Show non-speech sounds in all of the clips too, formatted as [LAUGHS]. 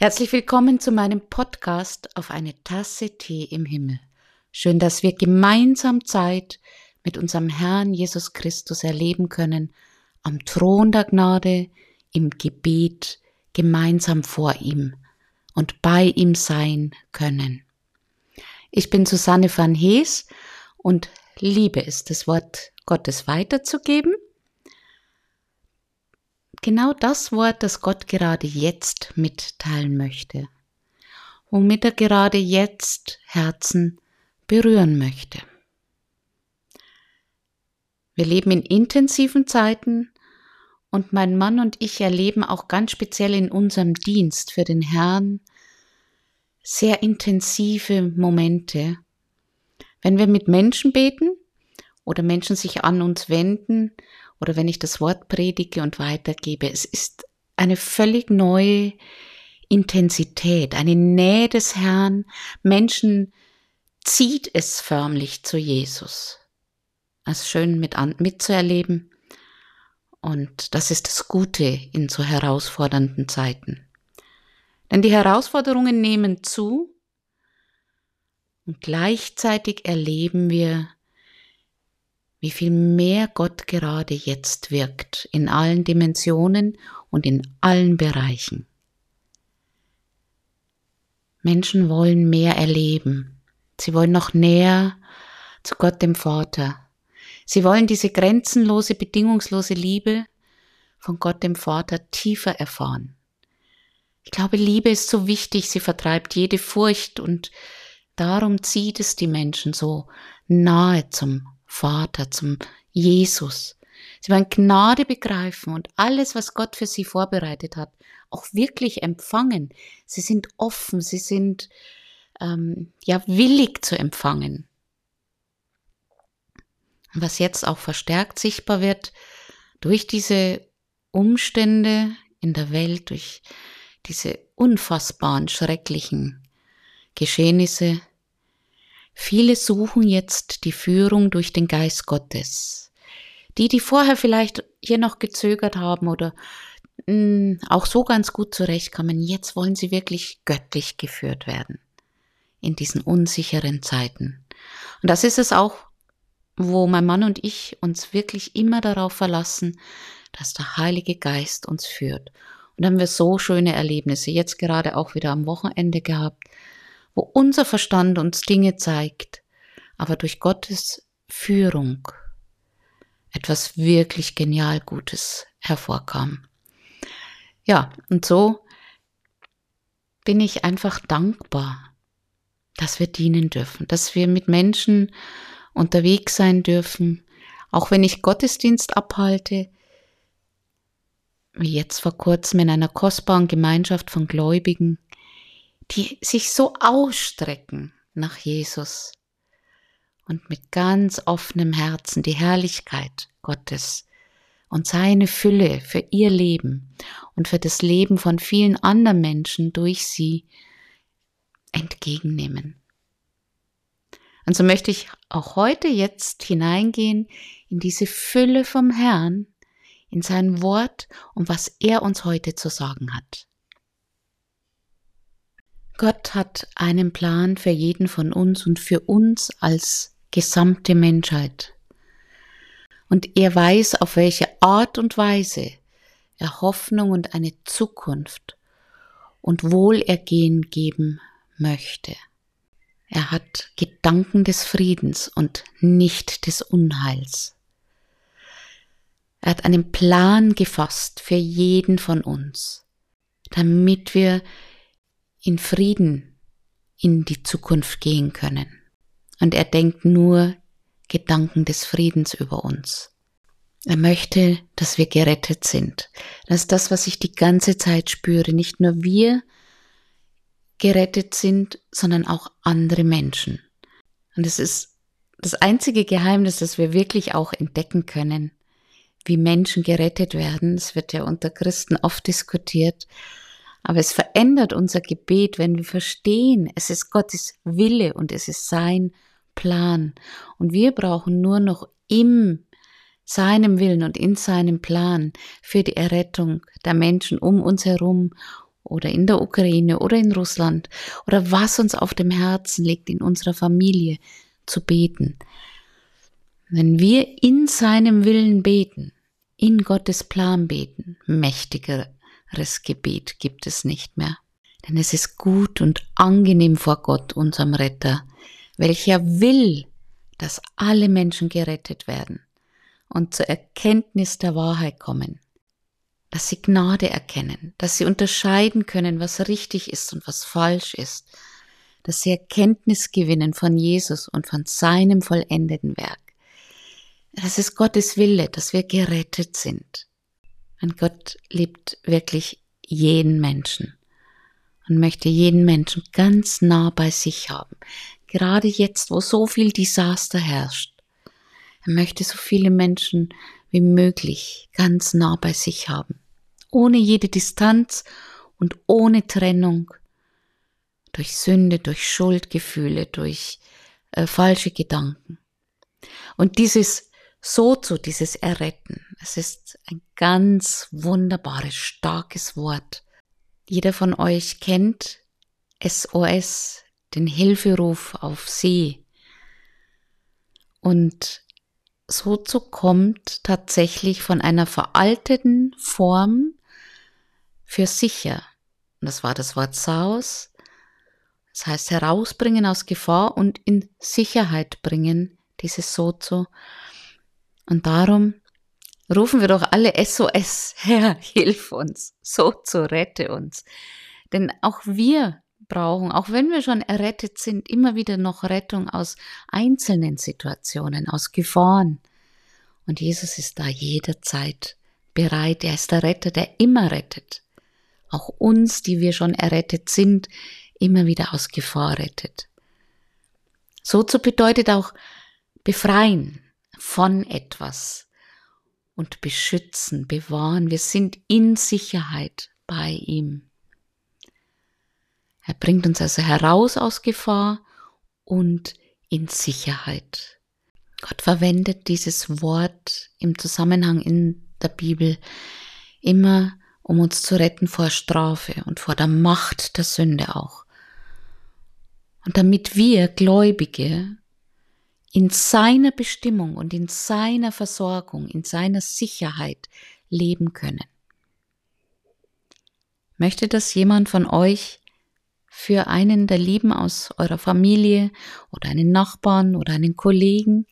Herzlich willkommen zu meinem Podcast auf eine Tasse Tee im Himmel. Schön, dass wir gemeinsam Zeit mit unserem Herrn Jesus Christus erleben können, am Thron der Gnade, im Gebet, gemeinsam vor ihm und bei ihm sein können. Ich bin Susanne van Hees und liebe es, das Wort Gottes weiterzugeben genau das Wort, das Gott gerade jetzt mitteilen möchte, womit er gerade jetzt Herzen berühren möchte. Wir leben in intensiven Zeiten und mein Mann und ich erleben auch ganz speziell in unserem Dienst für den Herrn sehr intensive Momente. Wenn wir mit Menschen beten oder Menschen sich an uns wenden oder wenn ich das Wort predige und weitergebe. Es ist eine völlig neue Intensität, eine Nähe des Herrn. Menschen zieht es förmlich zu Jesus. Also schön mit an, mitzuerleben. Und das ist das Gute in so herausfordernden Zeiten. Denn die Herausforderungen nehmen zu und gleichzeitig erleben wir wie viel mehr Gott gerade jetzt wirkt in allen Dimensionen und in allen Bereichen. Menschen wollen mehr erleben. Sie wollen noch näher zu Gott dem Vater. Sie wollen diese grenzenlose, bedingungslose Liebe von Gott dem Vater tiefer erfahren. Ich glaube, Liebe ist so wichtig, sie vertreibt jede Furcht und darum zieht es die Menschen so nahe zum Vater, zum Jesus. Sie wollen Gnade begreifen und alles, was Gott für sie vorbereitet hat, auch wirklich empfangen. Sie sind offen, sie sind ähm, ja willig zu empfangen. Und was jetzt auch verstärkt sichtbar wird durch diese Umstände in der Welt, durch diese unfassbaren, schrecklichen Geschehnisse, Viele suchen jetzt die Führung durch den Geist Gottes. Die, die vorher vielleicht hier noch gezögert haben oder mh, hm, auch so ganz gut zurechtkommen, jetzt wollen sie wirklich göttlich geführt werden. In diesen unsicheren Zeiten. Und das ist es auch, wo mein Mann und ich uns wirklich immer darauf verlassen, dass der Heilige Geist uns führt. Und haben wir so schöne Erlebnisse jetzt gerade auch wieder am Wochenende gehabt, wo unser Verstand uns Dinge zeigt, aber durch Gottes Führung etwas wirklich genial Gutes hervorkam. Ja, und so bin ich einfach dankbar, dass wir dienen dürfen, dass wir mit Menschen unterwegs sein dürfen, auch wenn ich Gottesdienst abhalte, wie jetzt vor kurzem in einer kostbaren Gemeinschaft von Gläubigen, die sich so ausstrecken nach Jesus und mit ganz offenem Herzen die Herrlichkeit Gottes und seine Fülle für ihr Leben und für das Leben von vielen anderen Menschen durch sie entgegennehmen. Und so möchte ich auch heute jetzt hineingehen in diese Fülle vom Herrn, in sein Wort und was er uns heute zu sagen hat. Gott hat einen Plan für jeden von uns und für uns als gesamte Menschheit. Und er weiß, auf welche Art und Weise er Hoffnung und eine Zukunft und Wohlergehen geben möchte. Er hat Gedanken des Friedens und nicht des Unheils. Er hat einen Plan gefasst für jeden von uns, damit wir in Frieden in die Zukunft gehen können. Und er denkt nur Gedanken des Friedens über uns. Er möchte, dass wir gerettet sind. Das ist das, was ich die ganze Zeit spüre. Nicht nur wir gerettet sind, sondern auch andere Menschen. Und es ist das einzige Geheimnis, das wir wirklich auch entdecken können, wie Menschen gerettet werden. Es wird ja unter Christen oft diskutiert. Aber es verändert unser Gebet, wenn wir verstehen, es ist Gottes Wille und es ist sein Plan. Und wir brauchen nur noch im seinem Willen und in seinem Plan für die Errettung der Menschen um uns herum oder in der Ukraine oder in Russland oder was uns auf dem Herzen liegt, in unserer Familie zu beten. Wenn wir in seinem Willen beten, in Gottes Plan beten, mächtigeres Gebet gibt es nicht mehr. Denn es ist gut und angenehm vor Gott, unserem Retter, welcher will, dass alle Menschen gerettet werden und zur Erkenntnis der Wahrheit kommen dass sie Gnade erkennen, dass sie unterscheiden können, was richtig ist und was falsch ist, dass sie Erkenntnis gewinnen von Jesus und von seinem vollendeten Werk. Das ist Gottes Wille, dass wir gerettet sind. Und Gott liebt wirklich jeden Menschen und möchte jeden Menschen ganz nah bei sich haben. Gerade jetzt, wo so viel Desaster herrscht. Er möchte so viele Menschen wie möglich ganz nah bei sich haben, ohne jede Distanz und ohne Trennung, durch Sünde, durch Schuldgefühle, durch äh, falsche Gedanken. Und dieses Sozo, dieses Erretten, es ist ein ganz wunderbares, starkes Wort. Jeder von euch kennt SOS, den Hilferuf auf See. Und Sozo kommt tatsächlich von einer veralteten Form für sicher. Und das war das Wort Saus. Das heißt herausbringen aus Gefahr und in Sicherheit bringen, dieses Sozo. Und darum rufen wir doch alle SOS, Herr, [LAUGHS] hilf uns, Sozo, rette uns. Denn auch wir brauchen, auch wenn wir schon errettet sind, immer wieder noch Rettung aus einzelnen Situationen, aus Gefahren. Und Jesus ist da jederzeit bereit. Er ist der Retter, der immer rettet. Auch uns, die wir schon errettet sind, immer wieder aus Gefahr rettet. So zu bedeutet auch befreien von etwas und beschützen, bewahren. Wir sind in Sicherheit bei ihm. Er bringt uns also heraus aus Gefahr und in Sicherheit. Gott verwendet dieses Wort im Zusammenhang in der Bibel immer, um uns zu retten vor Strafe und vor der Macht der Sünde auch. Und damit wir Gläubige in seiner Bestimmung und in seiner Versorgung, in seiner Sicherheit leben können. Möchte das jemand von euch für einen der Lieben aus eurer Familie oder einen Nachbarn oder einen Kollegen,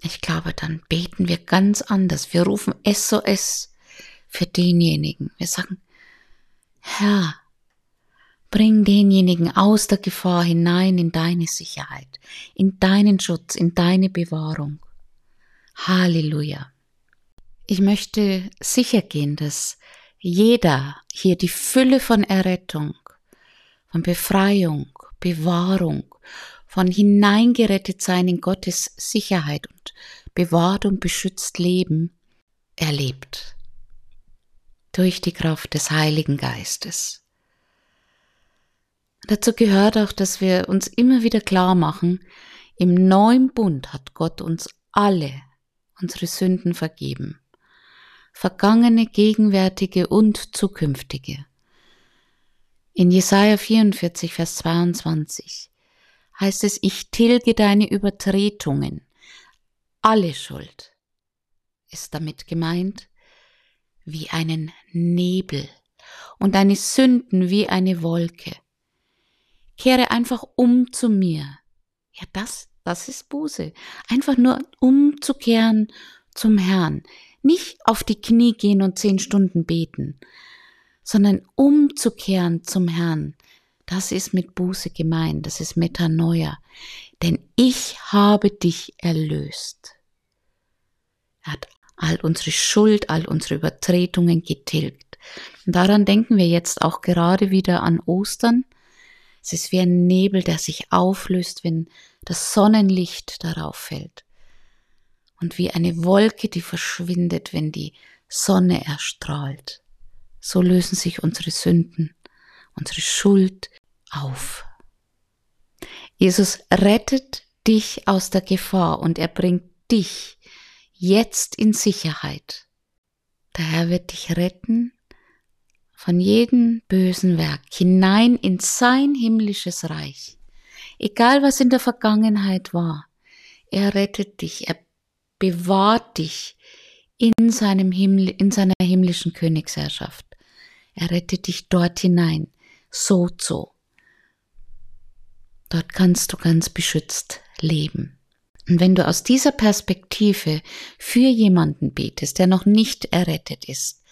ich glaube, dann beten wir ganz anders. Wir rufen SOS für denjenigen. Wir sagen, Herr, bring denjenigen aus der Gefahr hinein in deine Sicherheit, in deinen Schutz, in deine Bewahrung. Halleluja. Ich möchte sicher gehen, dass jeder hier die Fülle von Errettung von Befreiung, Bewahrung, von hineingerettet sein in Gottes Sicherheit und bewahrt und beschützt Leben erlebt. Durch die Kraft des Heiligen Geistes. Dazu gehört auch, dass wir uns immer wieder klar machen, im neuen Bund hat Gott uns alle unsere Sünden vergeben. Vergangene, gegenwärtige und zukünftige. In Jesaja 44, Vers 22 heißt es, ich tilge deine Übertretungen. Alle Schuld ist damit gemeint wie einen Nebel und deine Sünden wie eine Wolke. Kehre einfach um zu mir. Ja, das, das ist Buße. Einfach nur umzukehren zum Herrn. Nicht auf die Knie gehen und zehn Stunden beten, sondern umzukehren zum Herrn. Das ist mit Buße gemeint, das ist Metanoia. Denn ich habe dich erlöst. Er hat all unsere Schuld, all unsere Übertretungen getilgt. Und daran denken wir jetzt auch gerade wieder an Ostern. Es ist wie ein Nebel, der sich auflöst, wenn das Sonnenlicht darauf fällt. Und wie eine Wolke, die verschwindet, wenn die Sonne erstrahlt so lösen sich unsere Sünden, unsere Schuld auf. Jesus rettet dich aus der Gefahr und er bringt dich jetzt in Sicherheit. Der Herr wird dich retten von jedem bösen Werk hinein in sein himmlisches Reich. Egal was in der Vergangenheit war, er rettet dich, er bewahrt dich in, seinem Himmel, in seiner himmlischen Königsherrschaft. Er rettet dich dort hinein, so so. Dort kannst du ganz beschützt leben. Und wenn du aus dieser Perspektive für jemanden betest, der noch nicht errettet ist,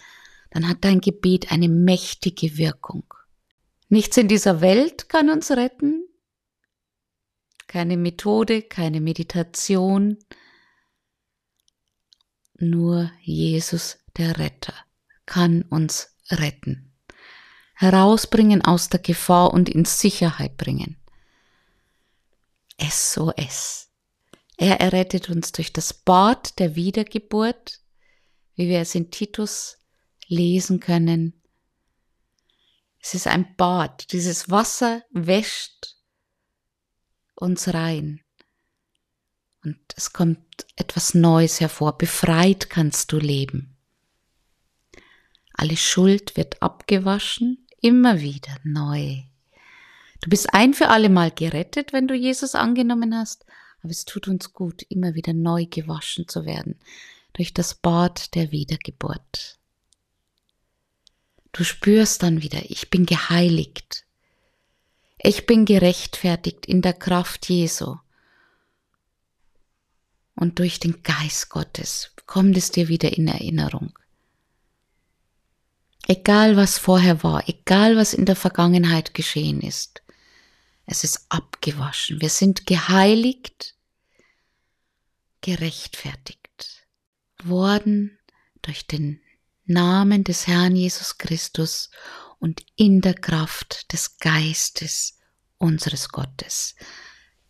dann hat dein Gebet eine mächtige Wirkung. Nichts in dieser Welt kann uns retten. Keine Methode, keine Meditation. Nur Jesus, der Retter, kann uns retten. Herausbringen aus der Gefahr und in Sicherheit bringen. SOS. Er errettet uns durch das Bad der Wiedergeburt, wie wir es in Titus lesen können. Es ist ein Bad. Dieses Wasser wäscht uns rein. Und es kommt etwas Neues hervor. Befreit kannst du leben. Alle Schuld wird abgewaschen, immer wieder neu. Du bist ein für alle Mal gerettet, wenn du Jesus angenommen hast, aber es tut uns gut, immer wieder neu gewaschen zu werden durch das Bad der Wiedergeburt. Du spürst dann wieder, ich bin geheiligt. Ich bin gerechtfertigt in der Kraft Jesu. Und durch den Geist Gottes kommt es dir wieder in Erinnerung. Egal was vorher war, egal was in der Vergangenheit geschehen ist, es ist abgewaschen. Wir sind geheiligt, gerechtfertigt worden durch den Namen des Herrn Jesus Christus und in der Kraft des Geistes unseres Gottes.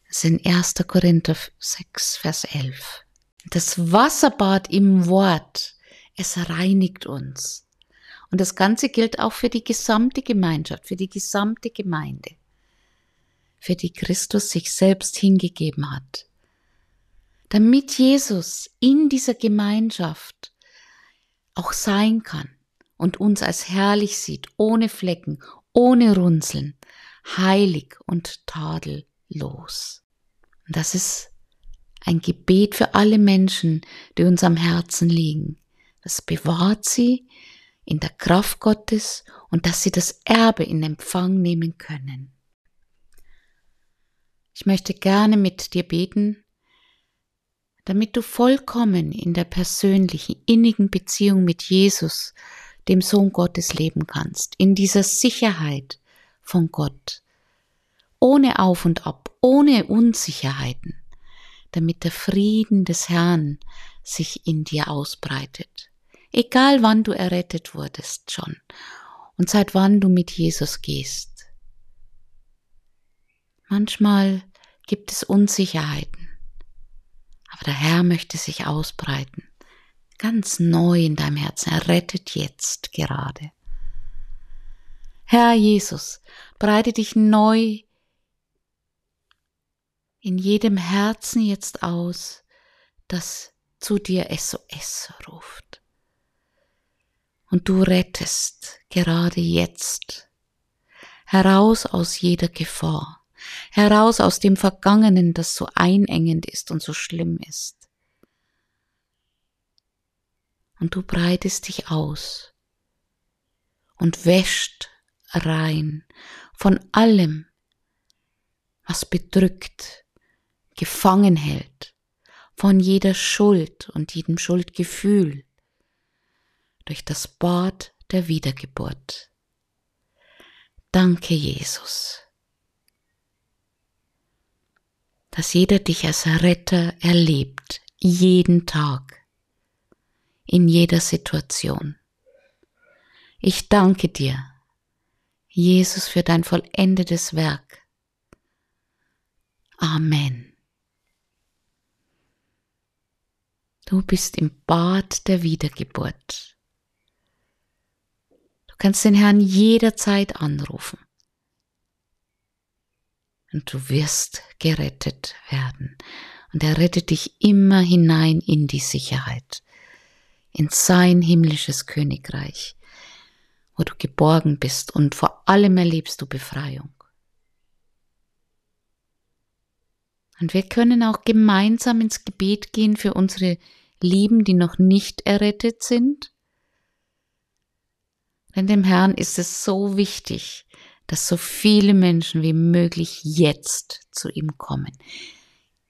Das ist in 1. Korinther 6, Vers 11. Das Wasserbad im Wort, es reinigt uns. Und das Ganze gilt auch für die gesamte Gemeinschaft, für die gesamte Gemeinde, für die Christus sich selbst hingegeben hat. Damit Jesus in dieser Gemeinschaft auch sein kann und uns als herrlich sieht, ohne Flecken, ohne Runzeln, heilig und tadellos. Und das ist ein Gebet für alle Menschen, die uns am Herzen liegen. Das bewahrt sie in der Kraft Gottes und dass sie das Erbe in Empfang nehmen können. Ich möchte gerne mit dir beten, damit du vollkommen in der persönlichen, innigen Beziehung mit Jesus, dem Sohn Gottes, leben kannst, in dieser Sicherheit von Gott, ohne Auf und Ab, ohne Unsicherheiten, damit der Frieden des Herrn sich in dir ausbreitet. Egal wann du errettet wurdest schon. Und seit wann du mit Jesus gehst. Manchmal gibt es Unsicherheiten aber der Herr möchte sich ausbreiten, ganz neu in deinem Herzen. Er rettet jetzt gerade. Herr Jesus, breite dich neu in jedem Herzen jetzt aus, das zu dir SOS ruft. Und du rettest gerade jetzt heraus aus jeder Gefahr heraus aus dem Vergangenen, das so einengend ist und so schlimm ist. Und du breitest dich aus und wäscht rein von allem, was bedrückt, gefangen hält, von jeder Schuld und jedem Schuldgefühl durch das Bad der Wiedergeburt. Danke, Jesus. Dass jeder dich als Retter erlebt, jeden Tag, in jeder Situation. Ich danke dir, Jesus, für dein vollendetes Werk. Amen. Du bist im Bad der Wiedergeburt. Du kannst den Herrn jederzeit anrufen und du wirst gerettet werden. Und er rettet dich immer hinein in die Sicherheit, in sein himmlisches Königreich. wo du geborgen bist und vor allem erlebst du Befreiung. Und wir können auch gemeinsam ins Gebet gehen für unsere Lieben, die noch nicht errettet sind. Denn dem Herrn ist es so wichtig, dass so viele Menschen wie möglich jetzt zu ihm kommen,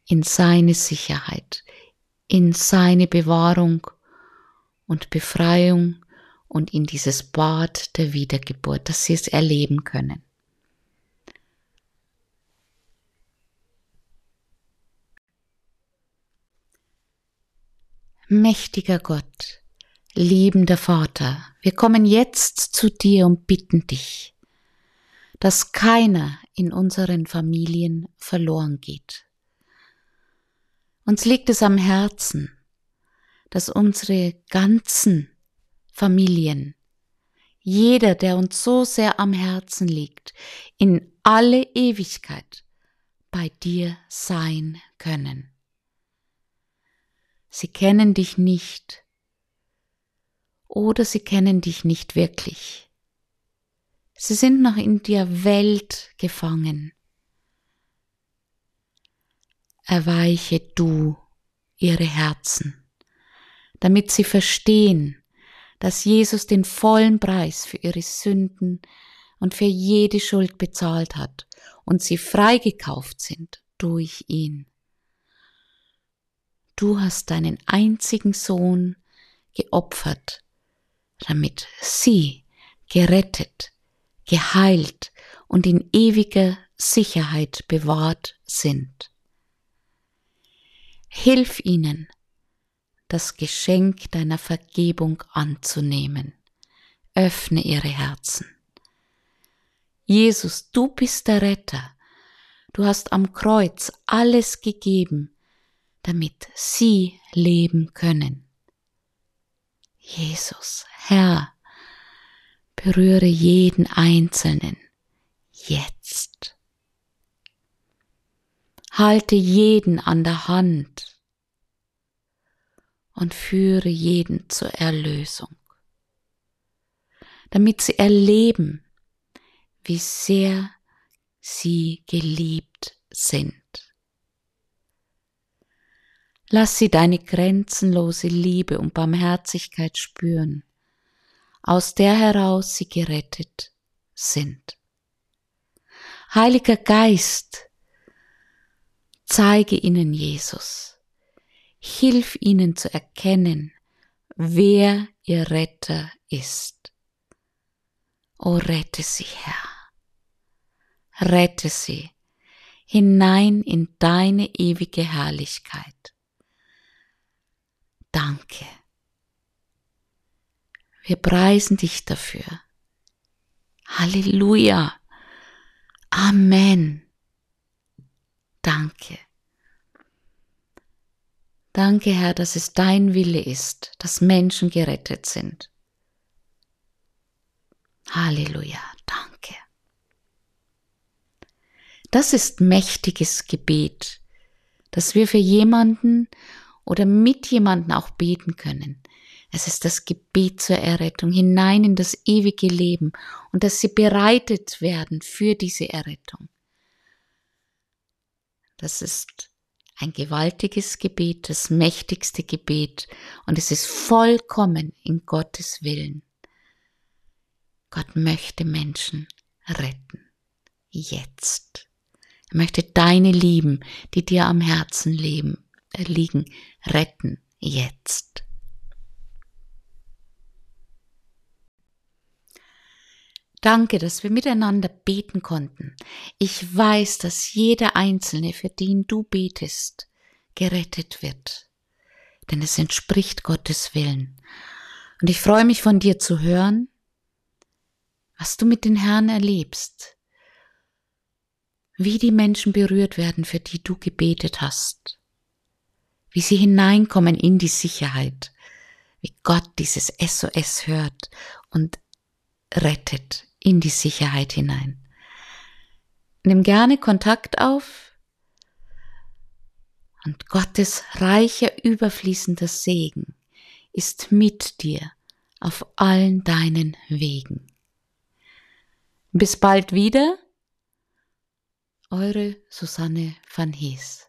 in seine Sicherheit, in seine Bewahrung und Befreiung und in dieses Bad der Wiedergeburt, dass sie es erleben können. Mächtiger Gott, liebender Vater, wir kommen jetzt zu dir und bitten dich, dass keiner in unseren Familien verloren geht. Uns liegt es am Herzen, dass unsere ganzen Familien, jeder, der uns so sehr am Herzen liegt, in alle Ewigkeit bei dir sein können. Sie kennen dich nicht oder sie kennen dich nicht wirklich. Sie sind noch in der Welt gefangen. Erweiche du ihre Herzen, damit sie verstehen, dass Jesus den vollen Preis für ihre Sünden und für jede Schuld bezahlt hat und sie freigekauft sind durch ihn. Du hast deinen einzigen Sohn geopfert, damit sie gerettet, geheilt und in ewiger Sicherheit bewahrt sind. Hilf ihnen, das Geschenk deiner Vergebung anzunehmen. Öffne ihre Herzen. Jesus, du bist der Retter. Du hast am Kreuz alles gegeben, damit sie leben können. Jesus, Herr, berühre jeden Einzelnen jetzt. Halte jeden an der Hand und führe jeden zur Erlösung, damit sie erleben, wie sehr sie geliebt sind. Lass sie deine grenzenlose Liebe und Barmherzigkeit spüren, aus der heraus sie gerettet sind. Heiliger Geist, zeige ihnen Jesus Hilf ihnen zu erkennen, wer ihr Retter ist. O rette sie, Herr. Rette sie hinein in deine ewige Herrlichkeit. Danke. Wir preisen dich dafür. Halleluja. Amen. Danke. Danke, Herr, dass es dein Wille ist, dass Menschen gerettet sind. Halleluja, danke. Das ist mächtiges Gebet, dass wir für jemanden oder mit jemanden auch beten können. Es ist das Gebet zur Errettung hinein in das ewige Leben und dass sie bereitet werden für diese Errettung. Das ist ein gewaltiges Gebet, das mächtigste Gebet und es ist vollkommen in Gottes Willen. Gott möchte Menschen retten. Jetzt. Er möchte deine Lieben, die dir am Herzen leben, äh, liegen, retten. Jetzt. Danke, dass wir miteinander beten konnten. Ich weiß, dass jeder Einzelne, für den du betest, gerettet wird. Denn es entspricht Gottes Willen. Und ich freue mich von dir zu hören, was du mit den Herrn erlebst, wie die Menschen berührt werden, für die du gebetet hast, wie sie hineinkommen in die Sicherheit, wie Gott dieses SOS hört und rettet in die Sicherheit hinein. Nimm gerne Kontakt auf und Gottes reicher, überfließender Segen ist mit dir auf allen deinen Wegen. Bis bald wieder. Eure Susanne van Hees.